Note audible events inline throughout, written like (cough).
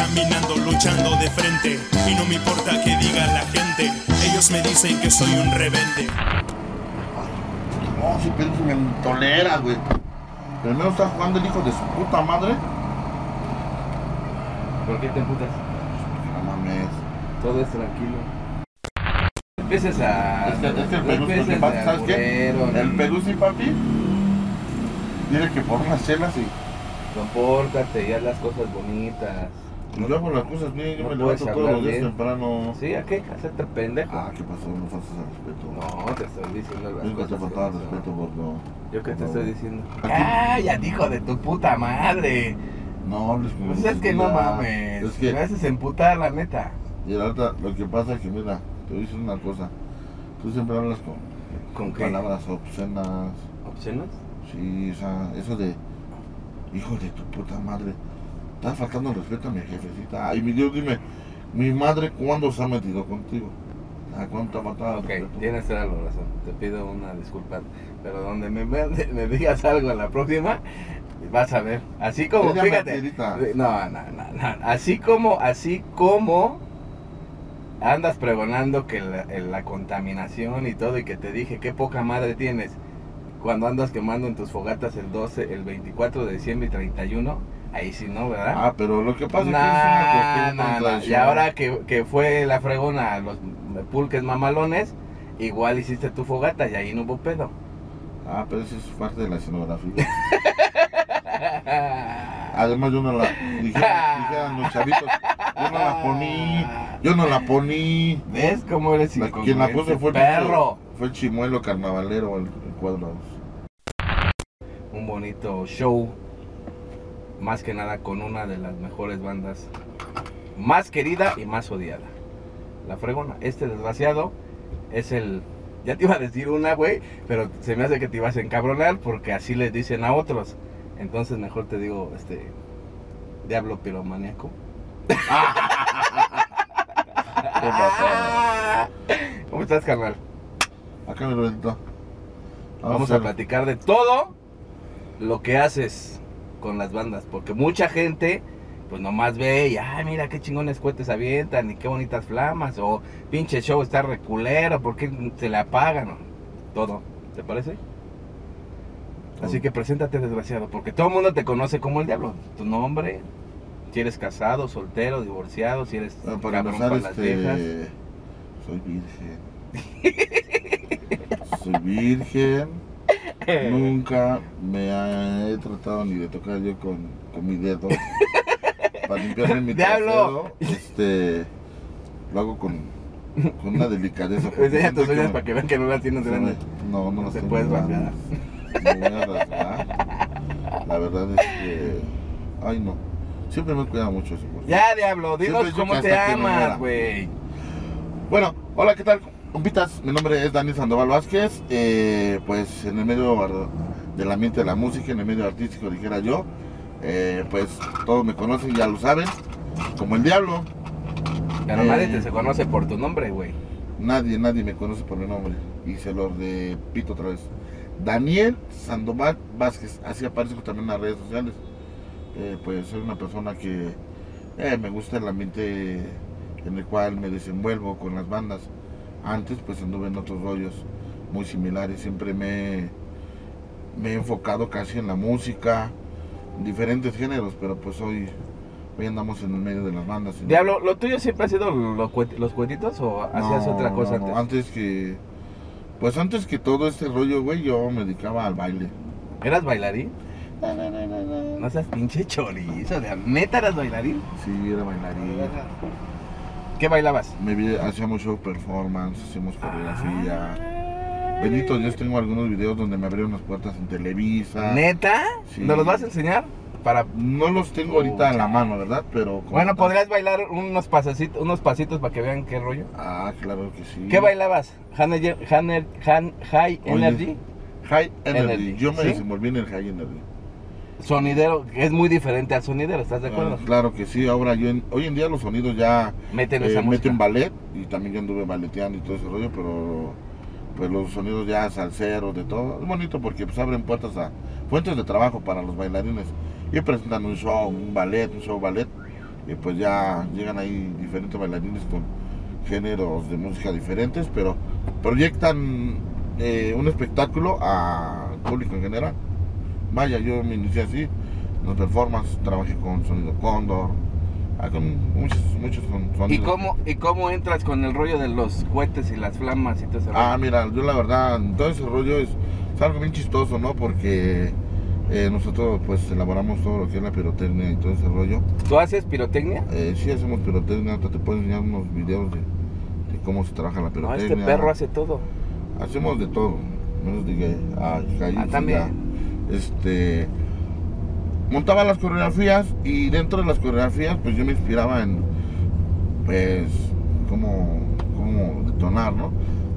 caminando, luchando de frente. Y no me importa que diga la gente. Ellos me dicen que soy un rebelde. No, si pienso me tolera, güey. Primero está jugando el hijo de su puta madre. ¿Por qué te emputas? No mames. Todo es tranquilo. Empieces a. Es que, es que el Perú, que pasa, ¿sabes qué? El Perú sí, papi. Dice que por unas chelas y. Compórtate y haz las cosas bonitas. Yo hago las cosas bien, yo no me levanto todos los días bien. temprano. ¿Sí? ¿A qué? Hacerte pendejo. Ah, ¿qué pasó? No faltas al respeto. No, te estoy diciendo las Nunca te faltaba no son. respeto, gordo. ¿Yo qué te No. estoy diciendo? Aquí- ¡Cállate, hijo de tu puta madre! No hables como Pues es que no ya. mames. Es que, Me haces emputar, la neta. y ahorita lo que pasa es que, mira, te voy a decir una cosa. Tú siempre hablas con, ¿Con qué? palabras obscenas. ¿Opciones? Sí, o sea, eso de. Hijo de tu puta madre. Estás faltando el respeto a mi jefecita. Ay, mi Dios, dime. Mi madre, ¿cuándo se ha metido contigo? ¿A cuánto ha el Ok, tienes toda la razón. Te pido una disculpa. Pero donde me, me, me digas algo la próxima, vas a ver. Así como, Ella fíjate. No, no, no, no. Así como, así como andas pregonando que la, la contaminación y todo y que te dije qué poca madre tienes cuando andas quemando en tus fogatas el 12, el 24 de diciembre y 31, ahí sí no, ¿verdad? Ah, pero lo que pasa Nah, es que es una nah, nah. Y ahora que, que fue la fregona a los pulques mamalones, igual hiciste tu fogata y ahí no hubo pedo. Ah, pero eso es parte de la escenografía. (laughs) Además, yo no la. Dijeran los chavitos, yo no la poní. Yo no la poní. ¿Ves cómo eres La- quien la puso fue el perro? Fue el chimuelo carnavalero, el, el cuadro. Un bonito show, más que nada con una de las mejores bandas, más querida y más odiada. La fregona. Este desgraciado es el... Ya te iba a decir una, güey, pero se me hace que te ibas a encabronar porque así les dicen a otros. Entonces mejor te digo, este... Diablo piromaníaco. (laughs) ¿Cómo estás, carnal? Acá me lo. Vamos a platicar de todo lo que haces con las bandas, porque mucha gente pues nomás ve y, ay, mira qué chingones cohetes avientan y qué bonitas flamas, o pinche show está reculero, ¿por qué se le apagan? Todo, ¿te parece? Así que preséntate, desgraciado, porque todo el mundo te conoce como el diablo. Tu nombre, si eres casado, soltero, divorciado, si eres Bueno, para cabrón para las viejas. este. Soy virgen. (laughs) soy virgen. (laughs) Nunca me ha- he tratado ni de tocar yo con, con mi dedo. Para limpiarme mi (laughs) ¡Diablo! trasero, Este. Lo hago con, con una delicadeza. (laughs) porque Enseña tus uñas para que vean que no las tienes grandes. No, no las Te tengo puedes grandes. Me voy a rasgar. La verdad es que. Ay, no. Siempre me cuida mucho eso. Ya, diablo, dinos cómo te amas, güey. Bueno, hola, ¿qué tal? Compitas, mi nombre es Dani Sandoval Vázquez. eh, pues en el medio del ambiente de la música, en el medio artístico, dijera yo. eh, pues todos me conocen, ya lo saben. Como el diablo. Pero Eh. nadie te se conoce por tu nombre, güey. Nadie, nadie me conoce por mi nombre. Y se lo repito otra vez. Daniel Sandoval Vázquez. Así aparezco también en las redes sociales. Eh, pues soy una persona que eh, me gusta el ambiente en el cual me desenvuelvo con las bandas. Antes pues anduve en otros rollos muy similares. Siempre me, me he enfocado casi en la música, en diferentes géneros, pero pues hoy, hoy andamos en el medio de las bandas. Diablo, ¿lo tuyo siempre ha sido lo cuet- los cuetitos o hacías no, otra cosa no, no, antes? antes que. Pues antes que todo este rollo, güey, yo me dedicaba al baile. ¿Eras bailarín? No seas pinche chorizo, de neta eras bailarín. Sí, era bailarín. ¿Qué bailabas? Me vi, hacíamos show performance, hacíamos coreografía. Bendito Dios, tengo algunos videos donde me abrieron las puertas en Televisa. ¿Neta? Sí. ¿Nos los vas a enseñar? Para... No los tengo ahorita en la mano, ¿verdad? Pero. Bueno, tal- ¿podrías bailar unos pasitos, unos pasitos para que vean qué rollo? Ah, claro que sí. ¿Qué bailabas? ¿High, High, High Oye, Energy? High Energy. Energy, Yo me ¿sí? desenvolví en el High Energy. Sonidero, que es muy diferente al sonidero, ¿estás de acuerdo? Ah, claro que sí. Ahora, yo en- hoy en día los sonidos ya. Meten Eh, esa música. meten ballet y también yo anduve balleteando y todo ese rollo, pero pues los sonidos ya salseros de todo, es bonito porque pues abren puertas a fuentes de trabajo para los bailarines y presentan un show, un ballet, un show ballet y pues ya llegan ahí diferentes bailarines con géneros de música diferentes, pero proyectan eh, un espectáculo al público en general. Vaya, yo me inicié así, en los performance, trabajé con Sonido Cóndor, ah, con muchos, muchos con ¿Y sonidos. cómo, ¿Y cómo entras con el rollo de los cohetes y las flamas y todo ese Ah, rollo? mira, yo la verdad, todo ese rollo es, es algo bien chistoso, ¿no? Porque eh, nosotros pues elaboramos todo lo que es la pirotecnia y todo ese rollo. ¿Tú haces pirotecnia? Eh, sí hacemos pirotecnia, hasta te puedo enseñar unos videos de, de cómo se trabaja la No, pirotecnia. este perro hace todo. Hacemos de todo, menos de que ah, Ah, también. Este montaba las coreografías y dentro de las coreografías pues yo me inspiraba en pues cómo, cómo detonar, ¿no?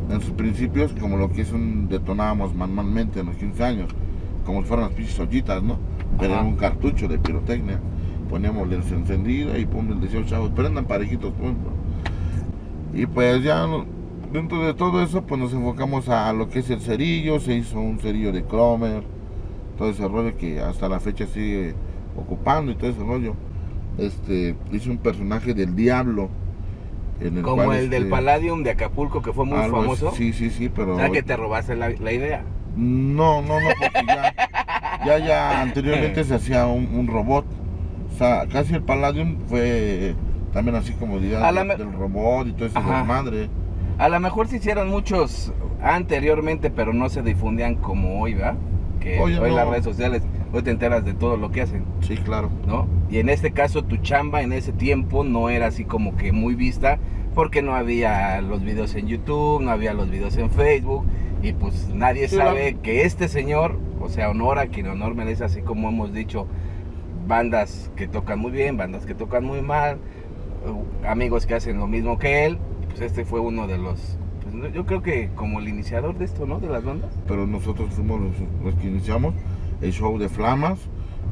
En sus principios como lo que es un detonábamos manualmente en los 15 años, como si fueran las pinches ollitas, ¿no? Pero Ajá. era un cartucho de pirotecnia. Poníamos la encendida y pum, les decía, chavos, prendan parejitos, pum, pum. Y pues ya no- dentro de todo eso, pues nos enfocamos a lo que es el cerillo, se hizo un cerillo de Cromer, todo ese rollo que hasta la fecha sigue ocupando y todo ese rollo. Este, hice un personaje del diablo. En el Como cual, el del este, Palladium de Acapulco que fue muy algo famoso. Sí, sí, sí, pero... O sea que te robaste la, la idea. No, no, no, porque ya, ya, ya anteriormente (laughs) se hacía un, un robot. O sea, casi el Palladium fue también así como diría del, me- del robot y todo ese Ajá. desmadre. A lo mejor se hicieron muchos anteriormente, pero no se difundían como hoy, ¿verdad? Que Oye, hoy no. las redes sociales, hoy te enteras de todo lo que hacen, Sí, claro. ¿no? Y en este caso tu chamba en ese tiempo no era así como que muy vista, porque no había los videos en YouTube, no había los videos en Facebook, y pues nadie Sí, sabe la- que este señor, o sea, honor a quien honor merece, así como hemos dicho, bandas que tocan muy bien, bandas que tocan muy mal, uh, amigos que hacen lo mismo que él, pues este fue uno de los, yo creo que como el iniciador de esto, ¿no? De las bandas. Pero nosotros fuimos los, los que iniciamos el show de Flamas.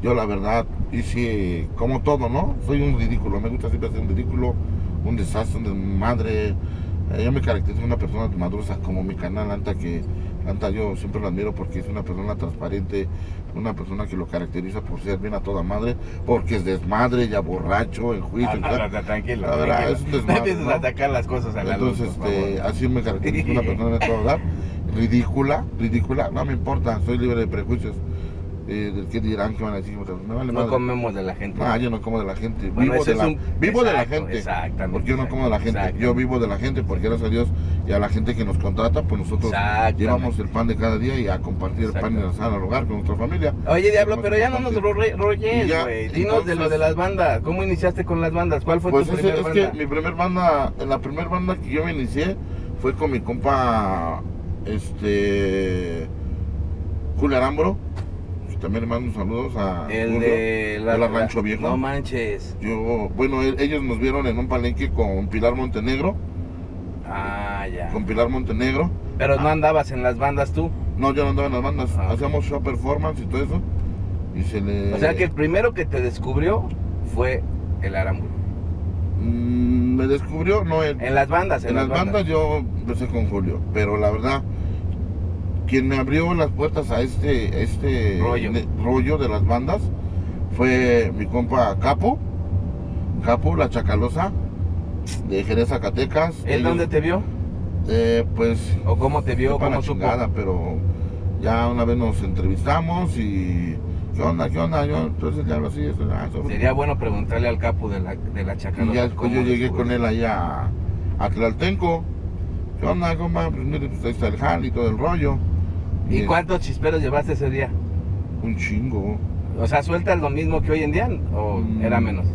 Yo la verdad hice como todo, ¿no? Soy un ridículo, me gusta siempre hacer un ridículo, un desastre, un desmadre. Eh, yo me caracterizo una persona madrosa como mi canal Anta que Anta yo siempre lo admiro porque es una persona transparente, una persona que lo caracteriza por ser bien a toda madre, porque es desmadre, ya borracho, en juicio. Ah, no, no, tranquilo, La verdad, tranquilo. es un No empieces a atacar las cosas a la Entonces, luz, por este, favor. así me caracteriza una persona de todo dar. Ridícula, ridícula, no me importa, soy libre de prejuicios. Eh, del que dirán que van a decir, me vale No madre. comemos de la gente. Ah, yo no como de la gente, Bueno, vivo, de es la, un- vivo de la gente. exactamente, Porque yo no como de la gente, yo vivo de la gente, porque gracias a Dios y a la gente que nos contrata, pues nosotros llevamos el pan de cada día y a compartir el pan y la sana al hogar con nuestra familia. Oye, Diablo, Pues, pero ya no nos rolles, güey. Dinos de lo de las bandas. ¿Cómo iniciaste con las bandas? ¿Cuál fue Pues tu primera es banda? que mi primer banda, en la primera banda que yo me inicié fue con mi compa, este, Julio Arambro. También le mando saludos a El Julio, de la, la Rancho Viejo. No manches. Yo, bueno, e- ellos nos vieron en un palenque con Pilar Montenegro, Ah, ya. con Pilar Montenegro. Pero no andabas en las bandas tú. No, yo no andaba en las bandas, Ah, hacíamos show performance y todo eso. Y se le... O sea que el primero que te descubrió fue el Arámbulo. Mm, me descubrió, no él. En las bandas, en, En las bandas yo empecé con Julio, pero la verdad, quien me abrió las puertas a este, este Rollo. ne- rollo de las bandas fue mi compa Capo, Capo, la Chacalosa, de Jerez, Zacatecas. ¿Él Ellos, dónde te vio? eh, pues, ¿O cómo te vio? ¿Cómo supo? chingada, pero ya una vez nos entrevistamos y... ¿Qué onda? ¿Qué onda? Yo, entonces ya lo así, eso, ah, Sería bueno preguntarle al capo de la, de la Y chacalosa. ya después yo llegué con él allá a, a Tlaltenco. ¿Qué onda, compa? Pues mire, pues ahí está el jal y todo el rollo. ¿Y es cuántos chisperos llevaste ese día? Un chingo. O sea, ¿sueltas lo mismo que hoy en día o Mm. era menos?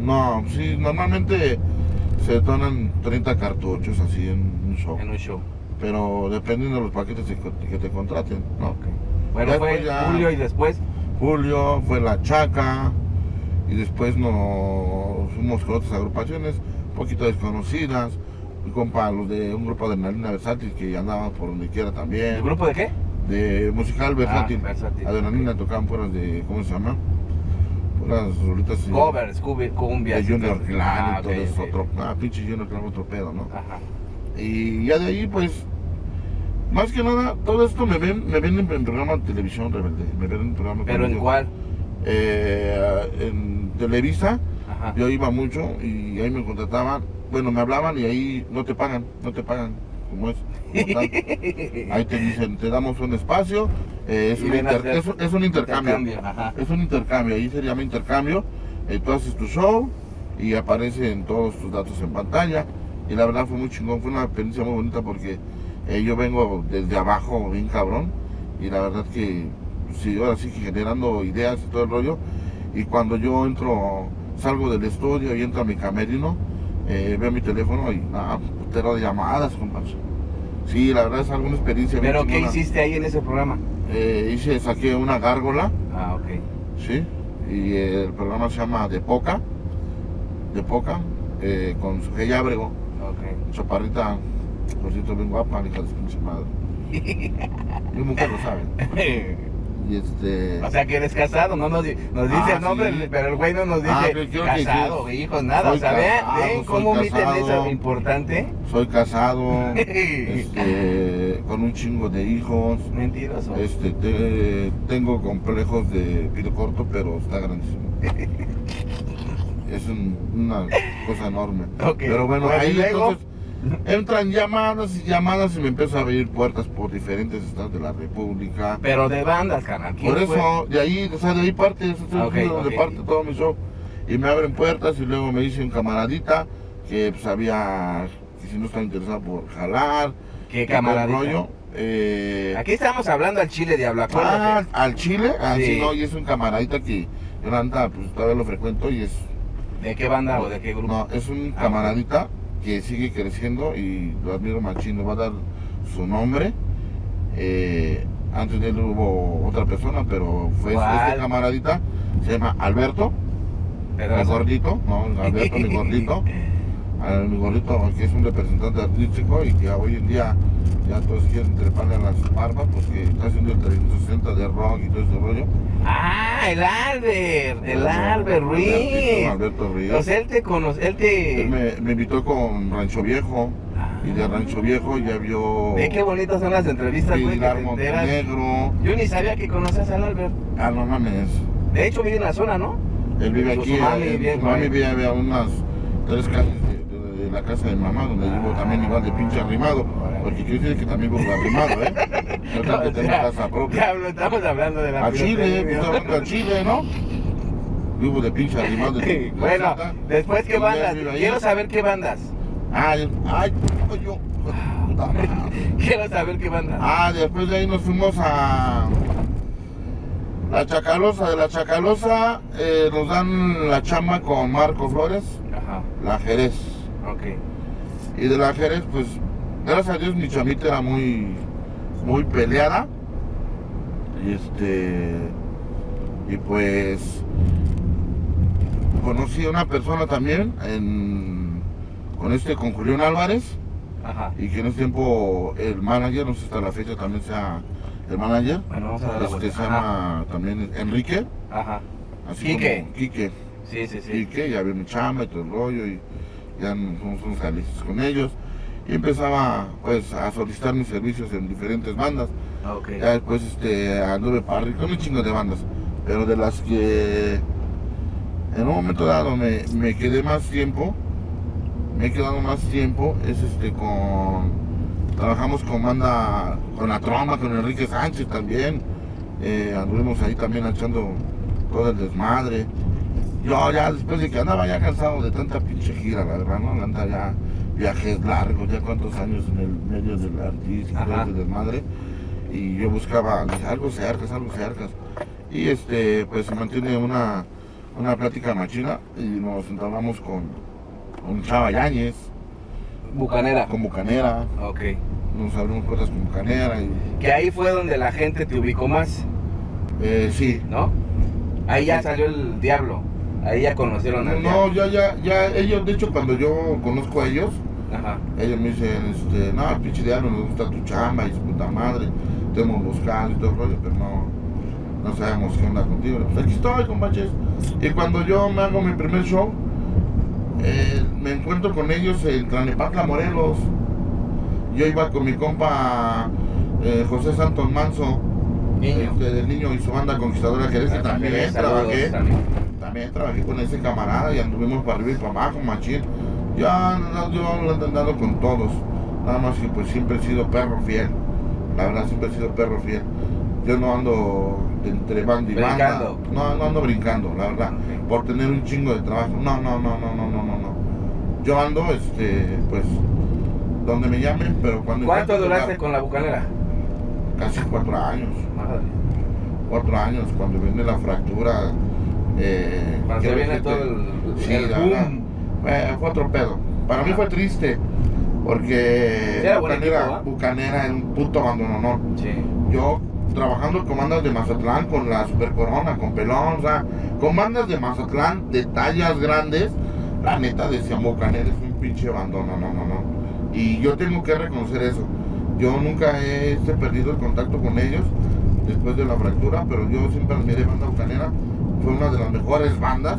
No, sí, normalmente se detonan 30 cartuchos así en un show. En un show. Pero dependiendo de los paquetes que, te contraten, ¿no? Ok. Bueno, fue ya- Julio y después. Julio, fue la Chaca. Y después nos fuimos con otras agrupaciones, un poquito desconocidas. Mi compa, los de un grupo de Adrenalina Versátil que andaban por donde quiera también. ¿El grupo de qué? De musical versátil. Ah, versátil. Adrenalina tocaban puras de, ¿cómo se llama? Puras rolitas Covers, cumbias. de Junior. Clan Ah, y todo ok, eso, otro, ah, pinche Junior Clan otro pedo, ¿no? Ajá. Y ya de ahí, pues, más que nada, todo esto me ven, me ven en, en programa de televisión rebelde, me ven en programa ¿Pero en como- cuál? Eh, en Televisa, Ajá. Yo iba mucho y ahí me contrataban, bueno, me hablaban y ahí no te pagan, no te pagan, como es. Ahí te dicen, te damos un espacio, eh, es, un inter- es un- es un intercambio. Es un intercambio, ahí se llama intercambio. eh, tú haces tu show y aparecen todos tus datos en pantalla. Y la verdad fue muy chingón, fue una experiencia muy bonita porque eh, yo vengo desde abajo bien cabrón. Y la verdad que, sí, ahora sí que generando ideas y todo el rollo. Y cuando yo entro, salgo del estudio y entro a mi camerino, eh, veo mi teléfono y nada, putero de llamadas, compadre. Sí, la verdad es alguna experiencia ¿Pero qué chingona. hiciste ahí en ese programa? Eh, hice, saqué una gárgola. Ah, ok. Sí, y el programa se llama De Poca, De Poca, eh, con su Gella Abrego, Ok. chaparrita, por cierto, bien guapa, hija de su pinche madre. (laughs) Mi mujer lo sabe. (laughs) Y este. O sea que eres casado, no nos, di- nos dice Ah, el nombre, sí. pero el güey no nos dice Ah, quiero que casado, hijos, nada. Soy o sea, vean, casado, ven soy cómo casado. eso importante. Soy casado, (laughs) este, con un chingo de hijos. Mentiroso. Este, te- tengo complejos de pito corto, pero está grandísimo. (laughs) Es un- una cosa enorme. Ok, Pero bueno, ahí luego- entonces entran llamadas y llamadas y me empiezo a abrir puertas por diferentes estados de la República. Pero de bandas, canal. ¿quién Por fue? eso, de ahí, o sea, de ahí parte, eso es Ah, ok, donde ok. parte todo mi show. Y me abren puertas y luego me dice un camaradita que pues había, que si no estaba interesado por jalar. ¿Qué camaradita? rollo. Eh, Aquí estamos hablando al chile, diablo, Ah, acuérdate. al Chile, ah, Sí. no, y es un camaradita que yo la neta, pues todavía lo frecuento y es. ¿De qué banda o de qué grupo? No, es un Ah, camaradita que sigue creciendo y lo admiro machín, le va a dar su nombre. Eh, antes de él hubo otra persona, pero fue ¿Cuál? este camaradita, se llama Alberto, el gordito, no, Alberto, mi gordito. (laughs) al- mi gordito que es un representante artístico y que hoy en día ya todos quieren treparle a las barbas porque está haciendo el 360 de rock y todo ese rollo. Ah, el Albert, el Albert Ruiz. Alberto Ruiz. O sea, él te conoce, él te... Él me, me invitó con Rancho Viejo y de Rancho Viejo ya vio Ve qué bonitas son las entrevistas, güey. Montenegro. Yo ni sabía que conocías al Albert. Ah, no mames. De hecho, vive en la zona, ¿no? Él vive aquí. su mami vive a unas tres calles de, la casa de mamá, donde vivo también igual de pinche arrimado. Porque quiero decir que también vivo arrimado, ¿eh? No que casa propia. Estamos hablando de la A Chile, hablando a Chile, ¿no? Vivo de pinche arrimado. de- (laughs) Bueno, de- después qué bandas. Quiero saber qué bandas. Ay, ay, yo. (laughs) Quiero saber qué bandas. Ah, después de ahí nos fuimos a la Chacalosa. De la Chacalosa eh, nos dan la chamba con Marco Flores, Ajá, la Jerez. Ok. Y de la Jerez, pues, gracias a Dios mi chamita era muy, muy peleada. Y este, y pues, conocí a una persona también en, con este, con Julián Álvarez. Ajá. Y que en ese tiempo el manager, no sé si hasta la fecha también sea el manager, Bueno, vamos a este se llama también Enrique, Ajá. Así Quique. como Quique, Sí, sí, sí. Quique, ya vio mi chamba y todo el rollo y ya nos fuimos unos con ellos y empezaba pues a solicitar mis servicios en diferentes bandas. Ok. Ya después este, anduve parry con un chingo de bandas, pero de las que en un momento dado me, me quedé más tiempo, me he quedado más tiempo, es este con, trabajamos con banda, con la tromba, con Enrique Sánchez también, eh, anduvimos ahí también echando todo el desmadre. Yo ya después de que andaba ya cansado de tanta pinche gira, la verdad, ¿no? Anda ya viajes largos, ya cuántos años en el medio del artista y todo ese desmadre y yo buscaba dije, algo cercas, algo cercas. Y este, pues se mantiene una, una plática machina y nos entablamos con, con Chava Yáñez, Bucanera. con Bucanera, Ok. nos abrimos puertas con Bucanera y Que ahí fue donde la gente te ubicó más, eh, sí. ¿no? Ahí ya salió el diablo. Ahí ya conocieron al No, ya, ya, ya, ellos, de hecho cuando yo conozco a ellos, Ajá. ellos me dicen, este, no, pinche diablo, nos gusta tu chamba y su puta madre, te hemos buscado y todo el rollo, pero no, no sabemos qué onda contigo. Pues aquí estoy, compadres. Y cuando yo me hago mi primer show, eh, me encuentro con ellos en Tlanepantla, Morelos. Yo iba con mi compa eh, José Santos Manso, Niño. este, del niño y su banda conquistadora Jerez, que también saludos, trabajé. amigo. También trabajé con ese camarada y anduvimos para arriba y para abajo, machín. Yo, yo ando andando con todos. Nada más que pues siempre he sido perro fiel. La verdad siempre he sido perro fiel. Yo no ando de entre banda y banda. Brincando. No, no ando brincando, la verdad. Por tener un chingo de trabajo. No, no, no, no, no, no, no, no. Yo ando, este, pues, donde me llamen, pero cuando ¿Cuánto duraste con la bucanera? Casi cuatro años. Madre. Cuatro años, cuando viene la fractura. Eh, viene todo el, Sí, el boom. Eh, fue otro pedo. Para mí fue triste. Porque Sí, era buen Bucanera, equipo. Bucanera era un puto abandono, ¿no? Sí. Yo trabajando con bandas de Mazatlán, con la Super Corona, con Pelón, o sea, con bandas de Mazatlán de tallas grandes, la neta decían Bucanera es un pinche abandono, no, no, no. Y yo tengo que reconocer eso. Yo nunca he perdido el contacto con ellos después de la fractura, pero yo siempre admiré Banda Bucanera. Fue una de las mejores bandas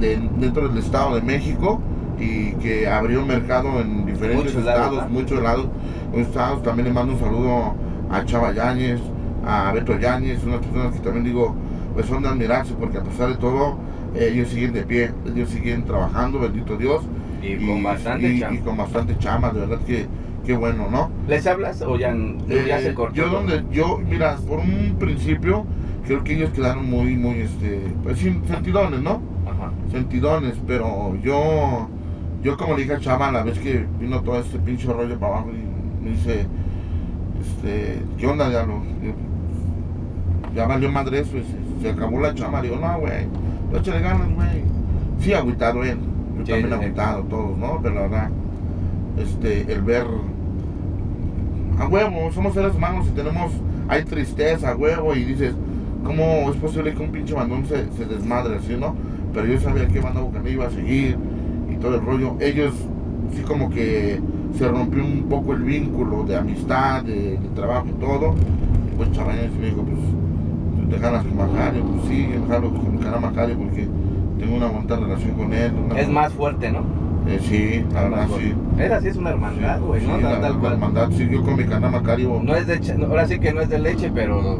de- dentro del Estado de México y que abrió mercado en diferentes lados, estados, muchos lados, muchos estados. También le mando un saludo a Chava Yáñez, a Beto Yáñez, unas personas que también digo, pues son de admirarse porque a pesar de todo, ellos siguen de pie, ellos siguen trabajando, bendito Dios. Y con bastante y- chamba. y con bastante chama, de verdad que, qué bueno, ¿no? ¿Les hablas o ya, ya Eh, se cortó? Yo donde, yo, mira, por un principio, creo que ellos quedaron muy, muy, este, pues sin sentidones, ¿no? Ajá. Sentidones, pero yo, yo como le dije a Chama la vez que vino todo este pinche rollo para abajo y me dice, este, ¿qué onda, diablo? Yo, Ya valió madre eso, y se, se acabó la chama, le digo, no, güey, no échale ganas, güey. Sí, agüitado él, yo Sí, también sí. agüitado, todos, ¿no? Pero la verdad, este, el ver a huevo, somos seres humanos y tenemos, hay tristeza, a huevo, y dices, ¿cómo es posible que un pinche bandón se, se desmadre así, no? Pero yo sabía que Banda Bucanera iba a seguir y todo el rollo. Ellos, sí, como que se rompió un poco el vínculo de amistad, de, de trabajo y todo. Y pues Chabañez me dijo, pues, ¿tú te jalas con Macario? Pues sí, yo jalo con mi Macario porque tengo una bonita relación con él. Es más fuerte, ¿no? Eh, sí, la verdad, sí. Esa sí es una hermandad, güey, Sí, ¿no? la, Tal, tal la cual. hermandad, sí, yo con mi canal Macario. No es de ahora sí que no es de leche, pero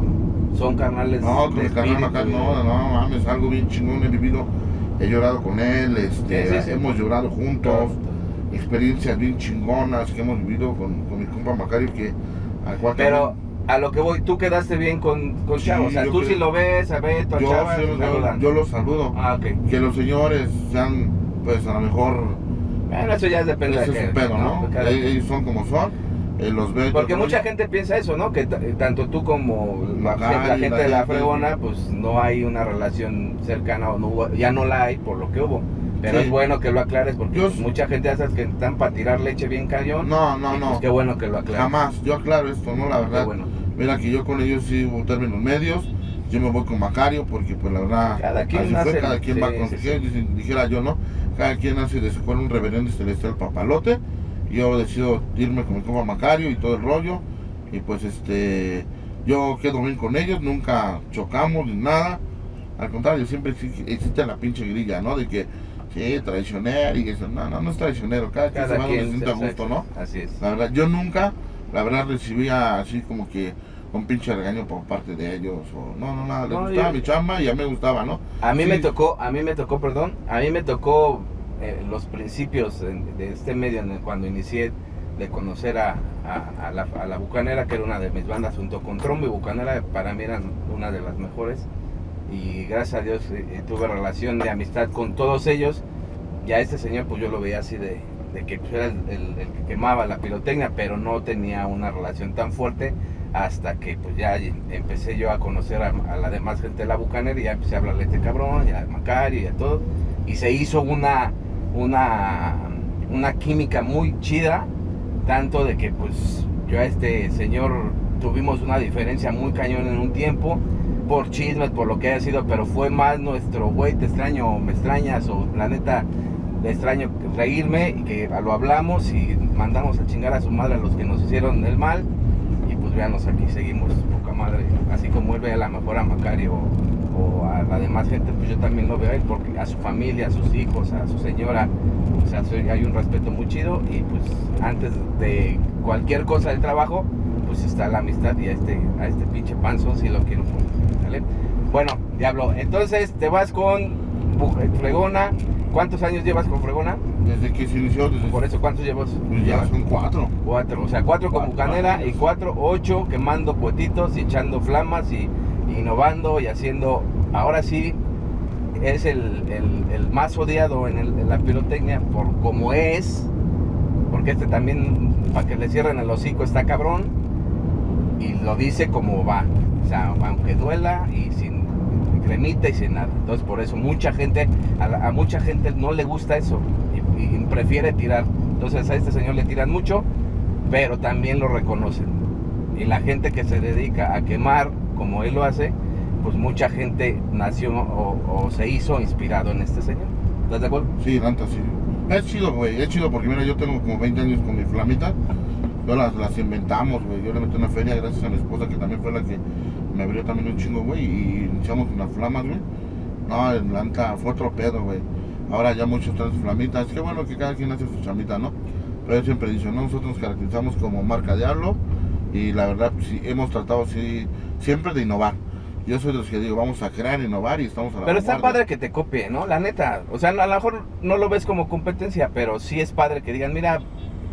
son carnales. No, con el canal güey. no, no, mames, algo bien chingón, he vivido, he llorado con él, este, Sí, sí, sí. hemos llorado juntos, experiencias bien chingonas que hemos vivido con, con mi compa Macario, que al cual Pero a lo que voy, tú quedaste bien con, con Chavo. O sea, yo tú sí lo ves, a Beto, a yo, Chava, yo, saludan. yo los saludo, Ah, ok. que los señores sean, pues a lo mejor, Bueno, eso ya depende de es que, su pedo, ¿no? Ellos son como son, eh, los. Porque mucha gente piensa eso, ¿no? Que t- tanto tú como la, la gente la de la fregona, pues no hay una relación cercana o no hubo- ya no la hay por lo que hubo. Pero Sí. es bueno que lo aclares porque Yo- pues, mucha gente sabes que están para tirar leche bien cañón. No, no, y, no, Pues qué bueno que lo aclares. jamás, yo aclaro esto, ¿no? La verdad, bueno. Mira que yo con ellos sí hubo términos medios. Yo me voy con Macario porque pues la verdad Cada quien así hace- fue, cada quien va sí, con sí, dijera yo no, cada quien hace de su cual un reverendo celestial papalote. Yo decido irme con mi compa Macario y todo el rollo. Y pues este yo quedo bien con ellos, nunca chocamos ni nada. Al contrario, siempre exi- existe la pinche grilla, ¿no? De que sí, traicionero y eso. No, no, no es traicionero, cada, quien se Cada va donde se sienta a gusto, ¿no? Así es. La verdad, yo nunca, la verdad, recibía así como que un pinche regaño por parte de ellos. O, no, no, nada, les No, gustaba yo- mi chamba y ya me gustaba, ¿no? A mí Sí. me tocó, a mí me tocó, perdón, a mí me tocó eh, los principios en- de este medio cuando inicié de conocer a, la, Bucanera, que era una de mis bandas junto con Trombo y Bucanera, para mí eran una de las mejores. Y gracias a Dios eh, eh, tuve relación de amistad con todos ellos. Y a este señor pues yo lo veía así de, de que pues, era el, que quemaba la pirotecnia, pero no tenía una relación tan fuerte hasta que pues ya empecé yo a conocer a, la demás gente de la Bucanera y ya empecé a hablarle a este cabrón, y a Macario y a todo. Y se hizo una, una, una química muy chida, tanto de que pues yo a este señor tuvimos una diferencia muy cañón en un tiempo, por chismes, por lo que haya sido, pero fue más nuestro, güey, te extraño, me extrañas, o la neta, le extraño reírme, y que lo hablamos y mandamos a chingar a su madre a los que nos hicieron el mal, y pues véanos aquí, seguimos poca madre, así como él ve a la mejor a Macario o a la demás gente, pues yo también lo veo a él, porque a su familia, a sus hijos, a su señora, o sea, hay un respeto muy chido, y pues antes de cualquier cosa del trabajo, pues está la amistad y a este, a este pinche panzón si lo quiero ¿sale? Bueno, Diablo, entonces te vas con Fregona. ¿Cuántos años llevas con Fregona? Desde que se inició, desde Por eso, ¿cuántos llevas? pues ya son cuatro. Cuatro, o sea, cuatro con Cuatro, bucanera cuatro. y cuatro, ocho quemando cuetitos y echando flamas y innovando y haciendo. Ahora sí, es el, el- más odiado en, la pirotecnia por cómo es, porque este también, para que le cierren el hocico, está cabrón y lo dice como va. O sea, aunque duela y sin cremita y sin nada. Entonces, por eso mucha gente, a mucha gente no le gusta eso y, y prefiere tirar. Entonces, a este señor le tiran mucho, pero también lo reconocen. Y la gente que se dedica a quemar, como él lo hace, pues mucha gente nació o, se hizo inspirado en este señor. ¿Estás de acuerdo? Sí, Lanta, sí. Es chido, güey, es chido porque mira, yo tengo como 20 años con mi flamita. Yo las, inventamos, güey. Yo le metí una feria gracias a mi esposa que también fue la que me abrió también un chingo, güey. Y iniciamos unas flamas, güey. No, el Lanta fue otro pedo, güey. Ahora ya muchos traen sus flamitas. Qué bueno que cada quien hace su chamita, ¿no? Pero yo siempre he dicho, ¿no? Nosotros nos caracterizamos como marca Diablo. Y la verdad, pues, sí, hemos tratado sí, siempre de innovar. Yo soy de los que digo, vamos a crear, innovar y estamos a la Pero está vanguardia. padre que te copie, ¿no? La neta. O sea, a lo mejor no lo ves como competencia, pero sí es padre que digan, mira,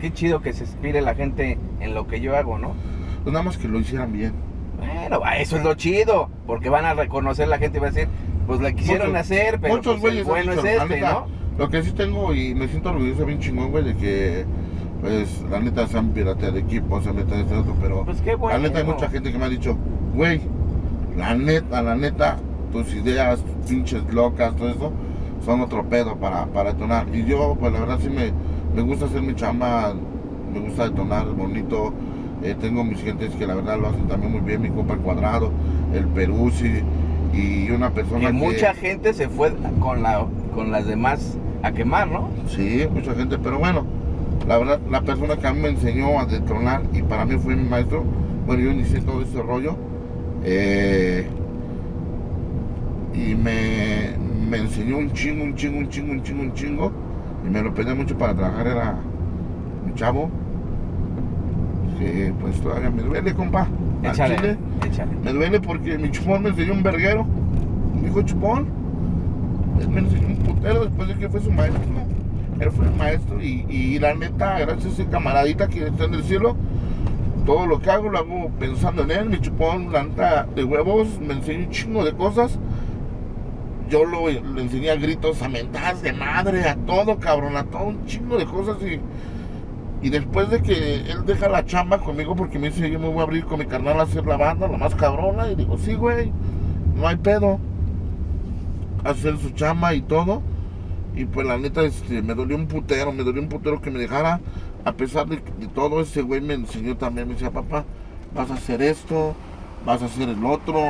qué chido que se inspire la gente en lo que yo hago, ¿no? Pues nada más que lo hicieran bien. Bueno, eso es lo chido, porque van a reconocer la gente y va a decir, pues la quisieron Muchos- hacer, pero Muchos pues, el bueno es este, neta, ¿no? Lo que sí tengo y me siento orgulloso bien chingón, güey, de que pues la neta se han pirateado equipos, se han metido este otro, pero Pues qué bueno. la neta hay mucha gente que me ha dicho, güey, la neta, la neta, tus ideas, tus pinches locas, todo eso, son otro pedo para, para detonar. Y yo, pues la verdad sí me, me gusta hacer mi chamba, me gusta detonar bonito. Eh, tengo mis gentes que la verdad lo hacen también muy bien, mi compa el cuadrado, el Peruzzi y una persona que... mucha gente se fue con, la, con las demás a quemar, ¿no? Sí, mucha gente, pero bueno, la verdad, la persona que a mí me enseñó a detonar y para mí fue mi maestro, bueno, yo inicié todo este rollo eh, y me, me enseñó un chingo, un chingo, un chingo, un chingo, un chingo y me lo pedía mucho para trabajar, era mi chavo, que pues todavía me duele, compa, al Échale, chile. échale. Me duele porque mi chupón me enseñó un verguero. Me dijo chupón. Él me enseñó un putero después de que fue su maestro. Él fue el maestro y, y la neta, gracias a ese camaradita que está en el cielo, todo lo que hago lo hago pensando en él. Mi chupón, la neta, de huevos, me enseñó un chingo de cosas. Yo lo, enseñé a gritos, a mentadas de madre, a todo, cabrón, a todo un chingo de cosas y y después de que él deja la chamba conmigo porque me dice yo me voy a abrir con mi carnal a hacer la banda, la más cabrona, y digo, sí, güey, no hay pedo. Hacer su chamba y todo. Y pues la neta, este, me dolió un putero, me dolió un putero que me dejara. A pesar de, de todo, ese güey me enseñó también, me decía, papá, vas a hacer esto, vas a hacer el otro,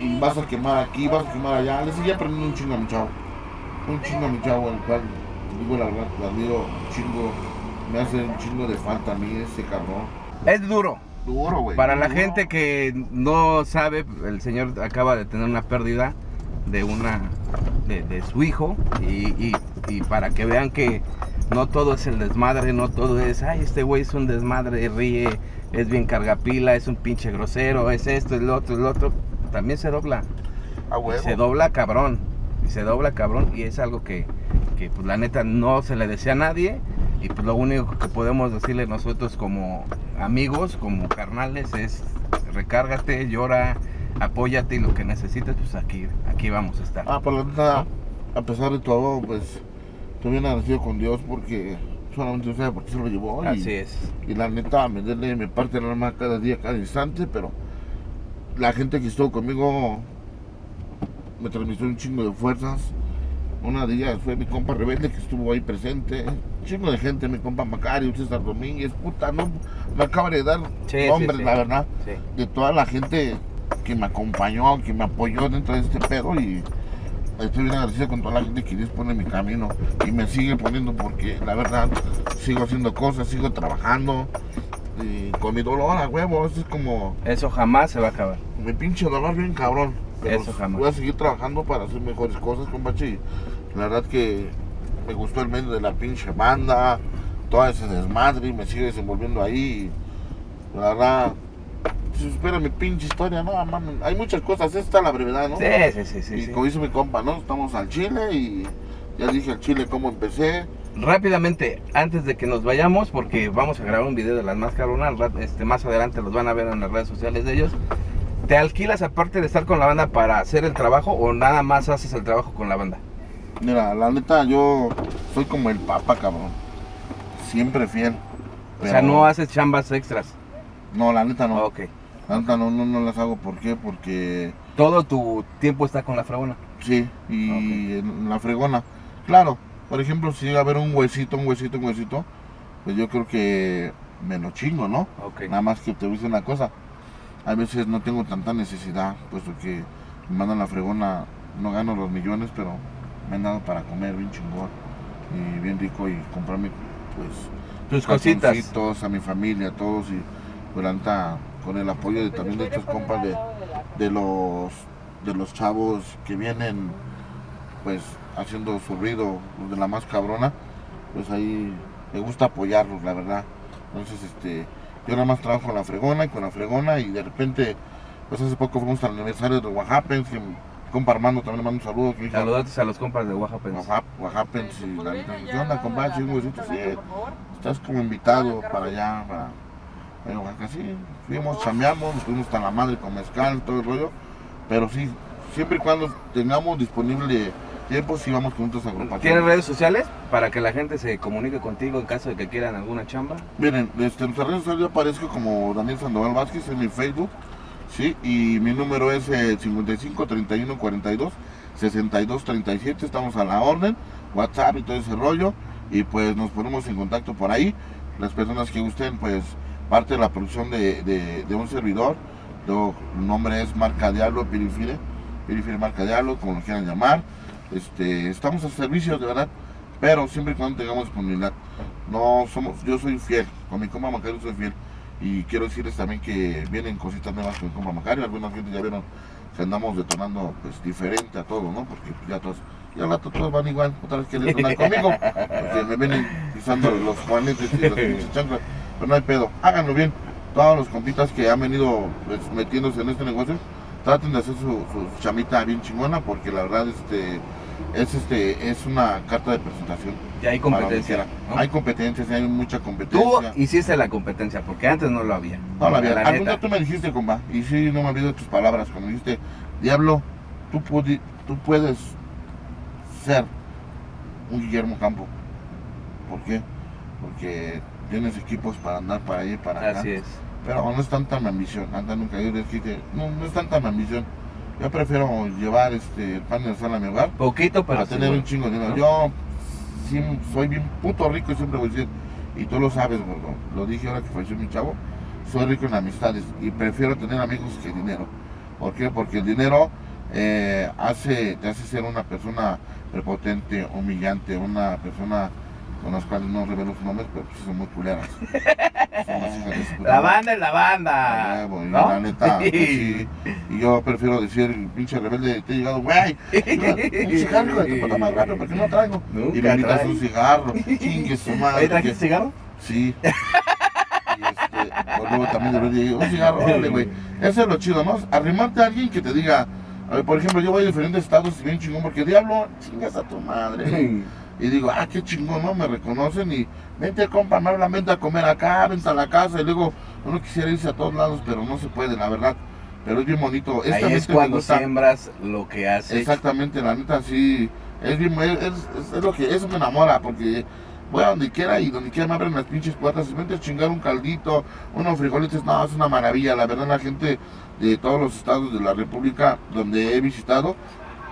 y vas a quemar aquí, vas a quemar allá. Le seguía aprendiendo un chingo a mi chavo. Un chingo a mi chavo, el cual, digo la verdad, lo admiro un chingo. Me hace un chingo de falta a mí ese cabrón. Es duro. Duro, güey. Para la duro. gente que no sabe, el señor acaba de tener una pérdida de una de, de su hijo y, y- y para que vean que no todo es el desmadre, no todo es, ay, este güey es un desmadre, ríe, es bien cargapila, es un pinche grosero, es esto, es lo otro, es lo otro. También se dobla, huevo. se dobla cabrón, y se dobla cabrón y es algo que, que pues la neta no se le desea a nadie y pues lo único que podemos decirle nosotros como amigos, como carnales es recárgate, llora, apóyate y lo que necesites pues aquí, aquí vamos a estar. Ah, por la neta, a pesar de todo, pues, estoy bien agradecido con Dios porque solamente Dios sabe por qué se lo llevó. Y, Así es. y la neta, me duele, me parte el alma cada día, cada instante, pero la gente que estuvo conmigo me transmitió un chingo de fuerzas. Una de ellas fue mi compa Rebelde que estuvo ahí presente. Un chingo de gente, mi compa Macario, César Domínguez, puta, no, me acaba de dar Sí, sí, nombres, sí. la verdad Sí. de toda la gente que me acompañó, que me apoyó dentro de este pedo y estoy bien agradecido con toda la gente que Dios pone en mi camino y me sigue poniendo porque la verdad sigo haciendo cosas, sigo trabajando y con mi dolor a huevo, eso es como Eso jamás se va a acabar. mi pinche dolor bien cabrón. Pero Eso jamás. Voy a seguir trabajando para hacer mejores cosas, compadre. y La verdad que me gustó el medio de la pinche banda, todo ese desmadre y me sigue desenvolviendo ahí. La verdad, supera mi pinche historia, no, mames, hay muchas cosas, esta está la brevedad, ¿no? Sí, sí, sí, sí. y sí. como dice mi compa, ¿no? Estamos al Chile y ya dije al Chile cómo empecé. Rápidamente, antes de que nos vayamos, porque vamos a grabar un video de las máscaras, este, más adelante los van a ver en las redes sociales de ellos. ¿Te alquilas aparte de estar con la banda para hacer el trabajo o nada más haces el trabajo con la banda? Mira, la neta, yo soy como el papa, cabrón. Siempre fiel. O sea, no haces chambas extras. No, la neta no. Ok. La neta no, no, no las hago. ¿Por qué? Porque Todo tu tiempo está con la fregona. sí, y en la fregona. Claro, por ejemplo, si llega a haber un huesito, un huesito, un huesito, pues yo creo que me lo chingo, ¿no? Ok. Nada más que te decir una cosa. A veces no tengo tanta necesidad, puesto que me mandan la fregona, no gano los millones, pero me han dado para comer bien chingón y bien rico y comprarme pues Tus cositas. a mi familia, a todos y pues con el apoyo de también de estos compas de, de los de los chavos que vienen pues haciendo su ruido, los de la más cabrona, pues ahí me gusta apoyarlos, la verdad. Entonces, este, yo nada más trabajo con la fregona y con la fregona y de repente, pues hace poco fuimos al aniversario de Oaxaca, que compa Armando también le mando un saludo. Que Saludos a los compas de. Oaxaca, Oaxaca, y la neta, ¿qué onda, compa? Huesito, sí, estás como invitado para allá, para, para Oaxaca, sí. Fuimos, chambeamos, nos fuimos hasta la madre con mezcal, todo el rollo, pero sí, siempre y cuando tengamos disponible tiempo, sí vamos con otras agrupaciones. ¿Tienes redes sociales para que la gente se comunique contigo en caso de que quieran alguna chamba? Miren, este, en nuestras redes sociales yo aparezco como Daniel Sandoval Vázquez en mi Facebook, sí, y mi número es eh, 55 31 42 62 37, estamos a la orden, WhatsApp y todo ese rollo, y pues nos ponemos en contacto por ahí, las personas que gusten, pues parte de la producción de, de- un servidor, yo, el nombre es Marca Diablo Pirifire, Pirifire Marca Diablo, como lo quieran llamar, este, estamos a servicio de verdad, pero siempre y cuando tengamos disponibilidad. No somos, yo soy fiel, con mi compa Macario soy fiel. Y quiero decirles también que vienen cositas nuevas con mi compa Macario. Algunas gente ya vieron que andamos detonando pues diferente a todo, ¿no? Porque ya todos, ya al rato todos van igual, otra vez quieren detonar conmigo. Porque me vienen pisando los juanetes y las chanclas. Pero no hay pedo, háganlo bien. Todos los compitas que han venido pues, metiéndose en este negocio, traten de hacer su, su chamita bien chingona porque la verdad este es este es una carta de presentación. Ya hay competencia. Hay competencias, hay mucha Tú competencia. hiciste la competencia porque antes no lo había. No, verdad. La Algún día tú me dijiste, compa, y sí, no me olvido de tus palabras, cuando me dijiste, Diablo, tú, pudi- tú puedes ser un Guillermo Campo. ¿Por qué? Porque tienes equipos para andar para ahí, para acá. Así es. Pero no es tanta mi ambición, anda nunca yo les dije, no, no es tanta mi ambición. Yo prefiero llevar este el pan de sal a mi hogar Poquito, pero para tener seguro. un chingo de dinero. ¿no? Yo sí, soy bien puto rico y siempre voy a decir, y tú lo sabes, gordo, lo dije ahora que falleció mi chavo, soy rico en amistades y prefiero tener amigos que dinero. ¿Por qué? Porque el dinero eh, hace, te hace ser una persona prepotente, humillante, una persona con las cuales no revelo sus nombres, pero pues son muy culeras. (laughs) Son La banda es la banda. ¿no? La neta, (laughs) pues, sí. Y yo prefiero decir, pinche rebelde, te he llegado, güey, un cigarro de tu puta madre, rápido, porque no traigo. Nunca y me invitas un cigarro, chingue su madre. ¿Ahí trajiste que- cigarro? Sí. Y este, luego también de repente, un cigarro, órale, güey. Eso es lo chido, ¿no? Arrimarte a alguien que te diga, a ver, por ejemplo, yo voy a diferentes estados y bien chingón, porque diablo, chingas a tu madre. Y digo, ah, qué chingón, ¿no? Me reconocen y vente, compa, me hablan, vente a comer acá, vente a la casa. Y luego, uno quisiera irse a todos lados, pero no se puede, la verdad. Pero es bien bonito. Esta Ahí es cuando siembras lo que haces. Exactamente, la neta sí. Es bien, es, es- es lo que, eso me enamora, porque voy a donde quiera y donde quiera me abren las pinches puertas. Y vente a chingar un caldito, unos frijolitos, no, es una maravilla. La verdad, la gente de todos los estados de la República donde he visitado,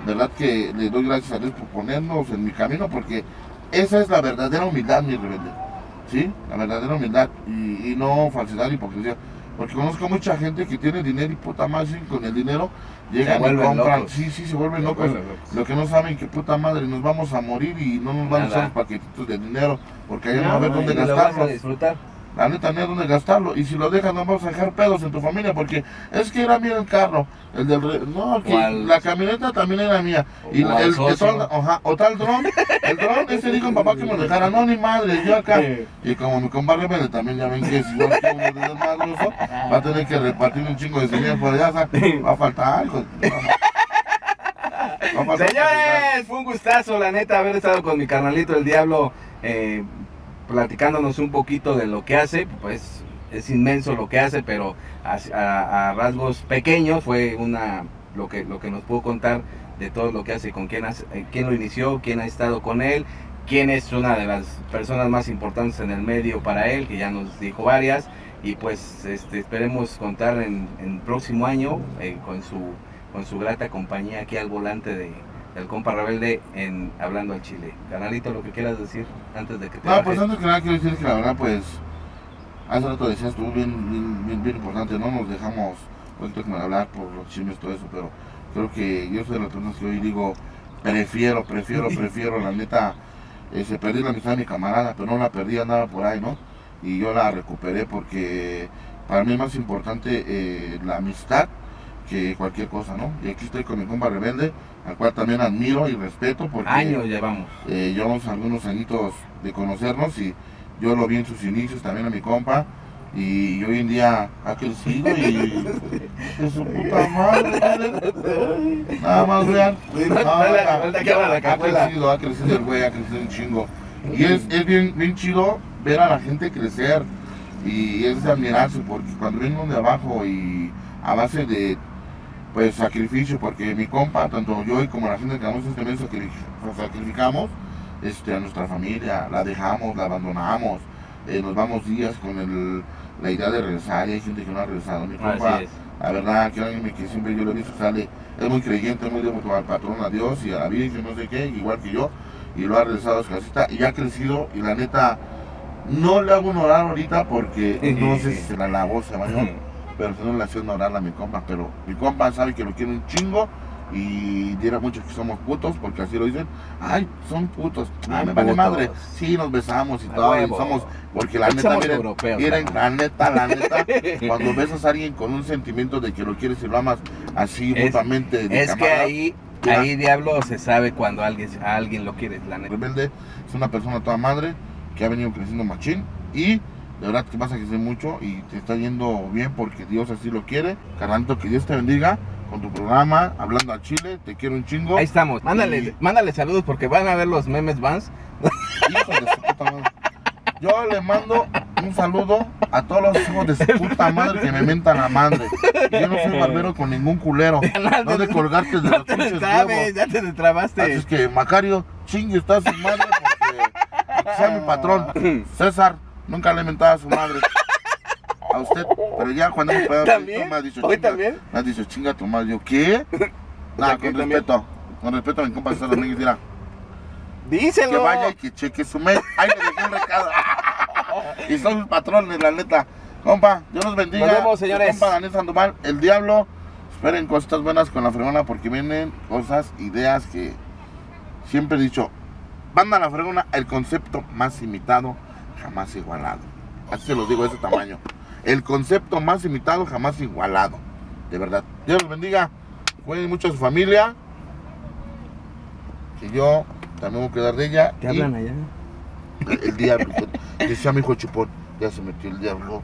verdad que le doy gracias a Dios por ponernos en mi camino, porque esa es la verdadera humildad, mi rebelde. ¿Sí? La verdadera humildad y, y no falsedad ni hipocresía. Porque conozco mucha gente que tiene dinero y puta madre, y con el dinero llegan y compran. locos. Sí, sí, se vuelven Se locos. vuelven locos. Lo que no saben que puta madre nos vamos a morir y no nos van a usar los paquetitos de dinero porque allá no va a No, haber dónde y a la neta no hay dónde gastarlo. Y si lo dejas, no vas a dejar pedos en tu familia. Porque es que era mío el carro. El del re- No, que ¿Cuál? la camioneta también era mía. Y O al el, el- ajá, o tal dron. El dron, ese dijo mi papá que me lo dejara. No, ni madre, yo acá. Y como mi compa rebelde también ya ven que es igual que uno de los va a tener que repartir un chingo de semillas por allá. Va a faltar algo. A Señores, fue un gustazo, la neta, haber estado con mi carnalito el Diablo, eh, platicándonos un poquito de lo que hace. Pues es inmenso lo que hace, pero a, rasgos pequeños fue una lo que, lo que nos pudo contar de todo lo que hace, con quién, eh, quién lo inició, quién ha estado con él, quién es una de las personas más importantes en el medio para él, que ya nos dijo varias. Y pues este, esperemos contar en, en próximo año eh, con su con su grata compañía aquí al volante de, del compa rebelde en Hablando al Chile. Canalito, lo que quieras decir antes de que te No, bajes. pues antes que nada quiero decir que la verdad, pues, hace rato decías tú, bien, bien, bien, bien importante, no nos dejamos, que me hablar por los chismes, todo eso, pero creo que yo soy de las personas que hoy digo, prefiero, prefiero, (laughs) prefiero, la neta, eh, se perdí la amistad de mi camarada, pero no la perdí, andaba por ahí, ¿no? Y yo la recuperé porque para mí es más importante eh, la amistad que cualquier cosa, ¿no? Y aquí estoy con mi compa rebelde, al cual también admiro y respeto porque... Años llevamos. Eh, llevamos algunos añitos de conocernos y yo lo vi en sus inicios también a mi compa y hoy en día ha crecido y de su puta madre nada más vean ha- crecido ha crecido el güey ha crecido un chingo y es, es bien, bien chido ver a la gente crecer y es de admirarse porque cuando vienen de abajo y a base de pues sacrificio porque mi compa, tanto yo y como la gente que vamos este mes sacrific- sacrificamos este, a nuestra familia, la dejamos, la abandonamos, eh, nos vamos días con el, la idea de regresar y hay gente que no ha regresado. Mi compa, la verdad, que alguien que siempre yo lo he visto sale, es muy creyente, muy devoto al patrón, a Dios y a la Virgen, no sé qué, igual que yo, y lo ha regresado a su casita y ha crecido y la neta, no le hago un orar ahorita porque (laughs) no sé si se la lavó, se bañó (laughs) pero si no le hacía orar a mi compa, pero mi compa sabe que lo quiere un chingo y dirá mucho que somos putos, porque así lo dicen, ay, son putos, ay, me vale madre, sí, nos besamos y A todo, y huevo. somos, porque la neta, miren, europeos, miren, la neta, la neta, (laughs) cuando besas a alguien con un sentimiento de que lo quieres y lo amas así Es- mutuamente, de Es que camarada, ahí, Mira. ahí diablo se sabe cuando alguien, a alguien lo quiere, la neta. Rebelde es una persona toda madre que ha venido creciendo machín y de verdad que vas a crecer mucho y te está yendo bien porque Dios así lo quiere. Carnalito, que Dios te bendiga con tu programa, hablando a Chile, te quiero un chingo. Ahí estamos. Mándale, Y- mándale saludos porque van a ver los memes Vans. Hijo de su puta madre. Yo le mando un saludo a todos los hijos de su puta madre que me mentan la madre. Yo no soy barbero con ningún culero. (laughs) No de colgarte de No los te huevos. ya te Así destrabaste. es que Macario, chingue está su madre porque, porque sea mi patrón. (clears throat) César, nunca le mentaba a su madre. A usted, pero ya cuando hemos pegado ¿También? me ha dicho ¿Hoy chinga, también? Me ha dicho chinga tu madre. Yo, ¿qué? (laughs) Nada, ¿qué con también? respeto. Con respeto a mi compa César Domínguez, mira. Que Díselo. vaya y que cheque su mail. Ahí le dejé un recado. (laughs) y son mis patrones, la neta. Compa, Dios los bendiga. Nos vemos, señores. Compa Daniel Sandoval, el diablo. Esperen cosas buenas con la fregona porque vienen cosas, ideas que siempre he dicho. Banda La Fregona, el concepto más imitado, jamás igualado. Así se los digo de ese tamaño. El concepto más imitado, jamás igualado. De verdad. Dios los bendiga. Cuiden mucho a su familia. Que yo también voy a quedar de ella. ¿Te hablan allá? el, el diablo. Decía mi hijo chupón. Ya se metió el diablo.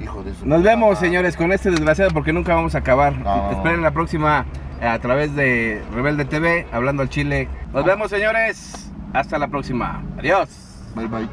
Hijo de su Nos puta vemos, madre. señores, con este desgraciado porque nunca vamos a acabar. No, Esperen la próxima eh, a través de Rebelde TV, hablando al Chile. Nos vemos, señores. Hasta la próxima. Adiós. Bye bye.